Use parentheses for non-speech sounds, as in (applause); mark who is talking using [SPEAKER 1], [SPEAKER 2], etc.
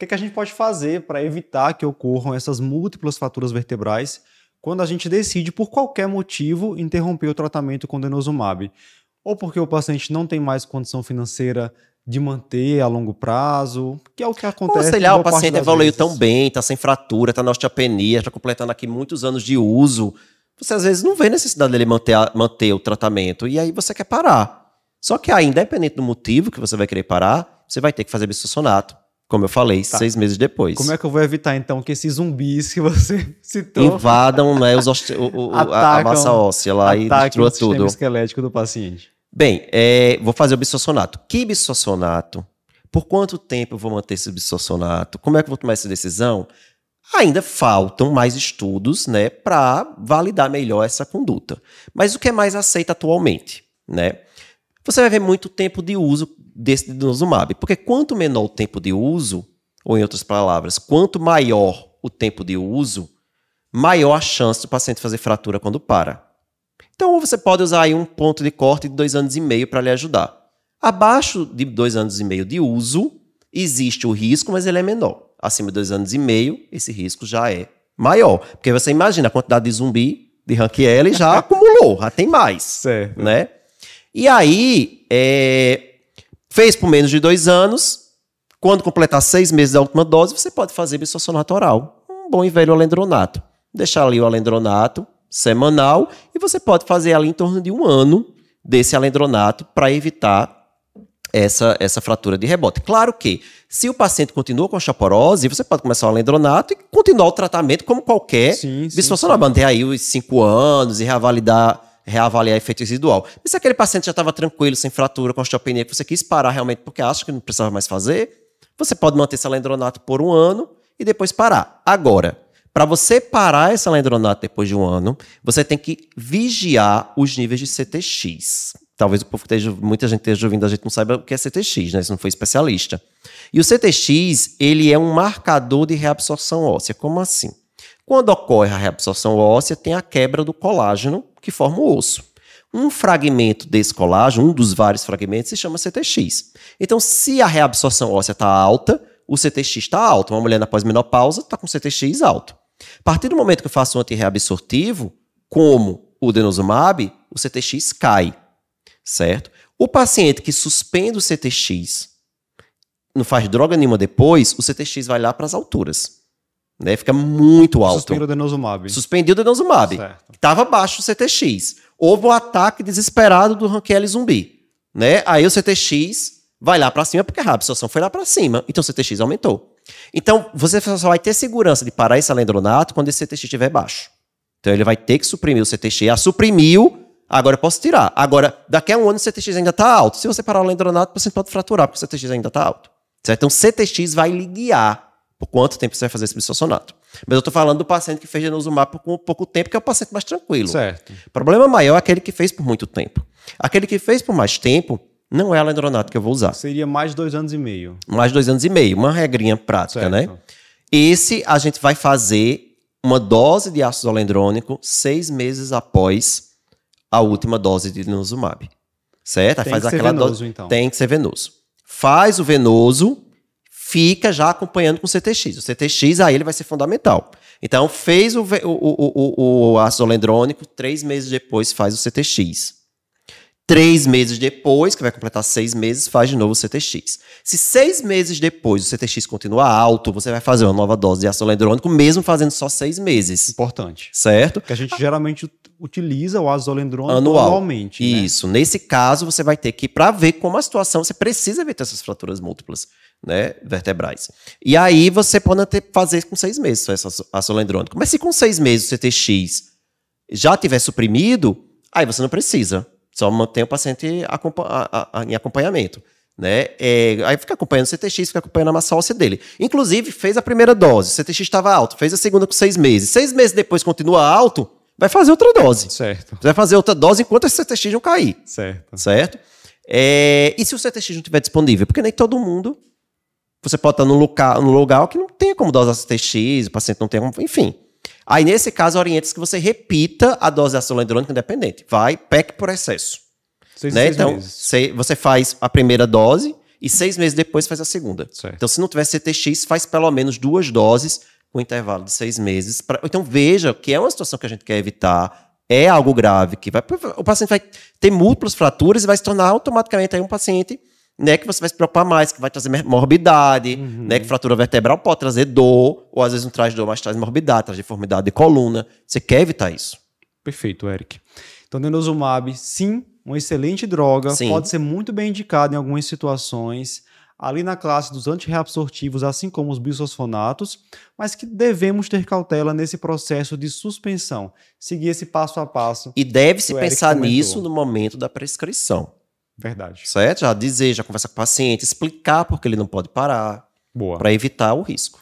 [SPEAKER 1] que, é que a gente pode fazer para evitar que ocorram essas múltiplas fraturas vertebrais quando a gente decide, por qualquer motivo, interromper o tratamento com denosumab? Ou porque o paciente não tem mais condição financeira de manter a longo prazo, que é o que acontece.
[SPEAKER 2] Ou sei lá, o paciente evoluiu vezes. tão bem, está sem fratura, está na osteopenia, está completando aqui muitos anos de uso. Você às vezes não vê necessidade dele manter, manter o tratamento e aí você quer parar. Só que aí, independente do motivo que você vai querer parar, você vai ter que fazer bisossonato. Como eu falei, tá. seis meses depois.
[SPEAKER 1] Como é que eu vou evitar, então, que esses zumbis que você (laughs) citou...
[SPEAKER 2] Invadam né, os o, o, atacam, a massa óssea lá e destruam tudo. o sistema
[SPEAKER 1] esquelético do paciente.
[SPEAKER 2] Bem, é, vou fazer o bisossonato. Que bisossonato? Por quanto tempo eu vou manter esse bisossonato? Como é que eu vou tomar essa decisão? Ainda faltam mais estudos né, para validar melhor essa conduta. Mas o que é mais aceito atualmente? Né? Você vai ver muito tempo de uso desse denosumab, porque quanto menor o tempo de uso, ou em outras palavras, quanto maior o tempo de uso, maior a chance do paciente fazer fratura quando para. Então você pode usar aí um ponto de corte de dois anos e meio para lhe ajudar. Abaixo de dois anos e meio de uso, existe o risco, mas ele é menor. Acima de dois anos e meio, esse risco já é maior. Porque você imagina a quantidade de zumbi de Rank L já (laughs) acumulou, já tem mais. Certo. Né? E aí, é, fez por menos de dois anos, quando completar seis meses da última dose, você pode fazer bisossonato oral. Um bom e velho alendronato. Deixar ali o alendronato, semanal e você pode fazer ali em torno de um ano desse alendronato para evitar essa, essa fratura de rebote. Claro que, se o paciente continua com osteoporose, você pode começar o alendronato e continuar o tratamento como qualquer bisfosfonal. Manter aí os cinco anos e revalidar, reavaliar efeito residual. Mas se aquele paciente já estava tranquilo, sem fratura, com osteopenia, que você quis parar realmente porque acha que não precisava mais fazer, você pode manter esse alendronato por um ano e depois parar. Agora, para você parar essa lendronato depois de um ano, você tem que vigiar os níveis de CTX. Talvez o povo esteja, muita gente esteja ouvindo, a gente não saiba o que é CTX, né? Se não for especialista. E o CTX, ele é um marcador de reabsorção óssea. Como assim? Quando ocorre a reabsorção óssea, tem a quebra do colágeno que forma o osso. Um fragmento desse colágeno, um dos vários fragmentos, se chama CTX. Então, se a reabsorção óssea está alta, o CTX está alto. Uma mulher na pós-menopausa está com CTX alto. A partir do momento que eu faço um antirreabsortivo, como o denosumab, o CTX cai, certo? O paciente que suspende o CTX, não faz droga nenhuma depois, o CTX vai lá para as alturas. Né? Fica muito alto.
[SPEAKER 1] Suspendeu o denosumab.
[SPEAKER 2] Suspendiu o denosumab. Estava baixo o CTX. Houve um ataque desesperado do Rankele zumbi. Né? Aí o CTX vai lá para cima porque a absorção foi lá para cima. Então o CTX aumentou. Então, você só vai ter segurança de parar esse alendronato quando esse CTX estiver baixo. Então, ele vai ter que suprimir o CTX. Ah, suprimiu, agora eu posso tirar. Agora, daqui a um ano o CTX ainda está alto. Se você parar o alendronato, você pode fraturar, porque o CTX ainda está alto. Certo? Então, CTX vai lhe guiar por quanto tempo você vai fazer esse bisossonato. Mas eu estou falando do paciente que fez denosumab por pouco tempo, que é o paciente mais tranquilo.
[SPEAKER 1] Certo.
[SPEAKER 2] O problema maior é aquele que fez por muito tempo. Aquele que fez por mais tempo, não é alendronato que eu vou usar.
[SPEAKER 1] Seria mais dois anos e meio.
[SPEAKER 2] Mais dois anos e meio, uma regrinha prática, né? certo. né? Esse a gente vai fazer uma dose de ácido alendrônico seis meses após a última dose de denosumab. Certo?
[SPEAKER 1] Tem faz que ser venoso, dose... então.
[SPEAKER 2] Tem que ser venoso. Faz o venoso, fica já acompanhando com o CTX. O CTX aí ele vai ser fundamental. Então, fez o, o, o, o ácido alendrônico, três meses depois faz o CTX. Três meses depois, que vai completar seis meses, faz de novo o CTX. Se seis meses depois o CTX continuar alto, você vai fazer uma nova dose de ácido alendrônico, mesmo fazendo só seis meses.
[SPEAKER 1] Importante.
[SPEAKER 2] Certo?
[SPEAKER 1] Que a gente geralmente utiliza o ácido alendrônico Anual. anualmente.
[SPEAKER 2] Né? Isso. Nesse caso, você vai ter que, para ver como a situação, você precisa evitar essas fraturas múltiplas né, vertebrais. E aí você pode até fazer com seis meses só esse ácido. Mas se com seis meses o CTX já tiver suprimido, aí você não precisa. Só mantém o paciente em acompanhamento. Né? É, aí fica acompanhando o CTX, fica acompanhando a massa óssea dele. Inclusive, fez a primeira dose, o CTX estava alto, fez a segunda com seis meses. Seis meses depois continua alto, vai fazer outra dose.
[SPEAKER 1] Certo.
[SPEAKER 2] Vai fazer outra dose enquanto esse CTX não cair.
[SPEAKER 1] Certo.
[SPEAKER 2] Certo? É, e se o CTX não estiver disponível? Porque nem todo mundo. Você pode estar num local, num lugar que não tem como dosar CTX, o paciente não tem como. Enfim. Aí, nesse caso, orienta que você repita a dose de ácido hialurônico independente. Vai, PEC por excesso. Seis, né? seis então, meses. você faz a primeira dose e seis meses depois faz a segunda.
[SPEAKER 1] Certo.
[SPEAKER 2] Então, se não tiver CTX, faz pelo menos duas doses com intervalo de seis meses. Pra... Então, veja que é uma situação que a gente quer evitar, é algo grave, que vai... o paciente vai ter múltiplas fraturas e vai se tornar automaticamente um paciente né, que você vai se preocupar mais, que vai trazer morbidade,
[SPEAKER 1] Uhum.
[SPEAKER 2] né, que fratura vertebral pode trazer dor, ou às vezes não traz dor, mas traz morbidade, traz deformidade de coluna. Você quer evitar isso.
[SPEAKER 1] Perfeito, Eric. Então, denosumab, sim, uma excelente droga,
[SPEAKER 2] Sim.
[SPEAKER 1] pode ser muito bem indicado em algumas situações, ali na classe dos antirreabsortivos, assim como os bisfosfonatos, mas que devemos ter cautela nesse processo de suspensão, seguir esse passo a passo.
[SPEAKER 2] E deve-se pensar nisso no momento da prescrição,
[SPEAKER 1] Verdade.
[SPEAKER 2] certo? Já dizer, já conversar com o paciente, explicar por que ele não pode parar,
[SPEAKER 1] Boa.
[SPEAKER 2] para evitar o risco.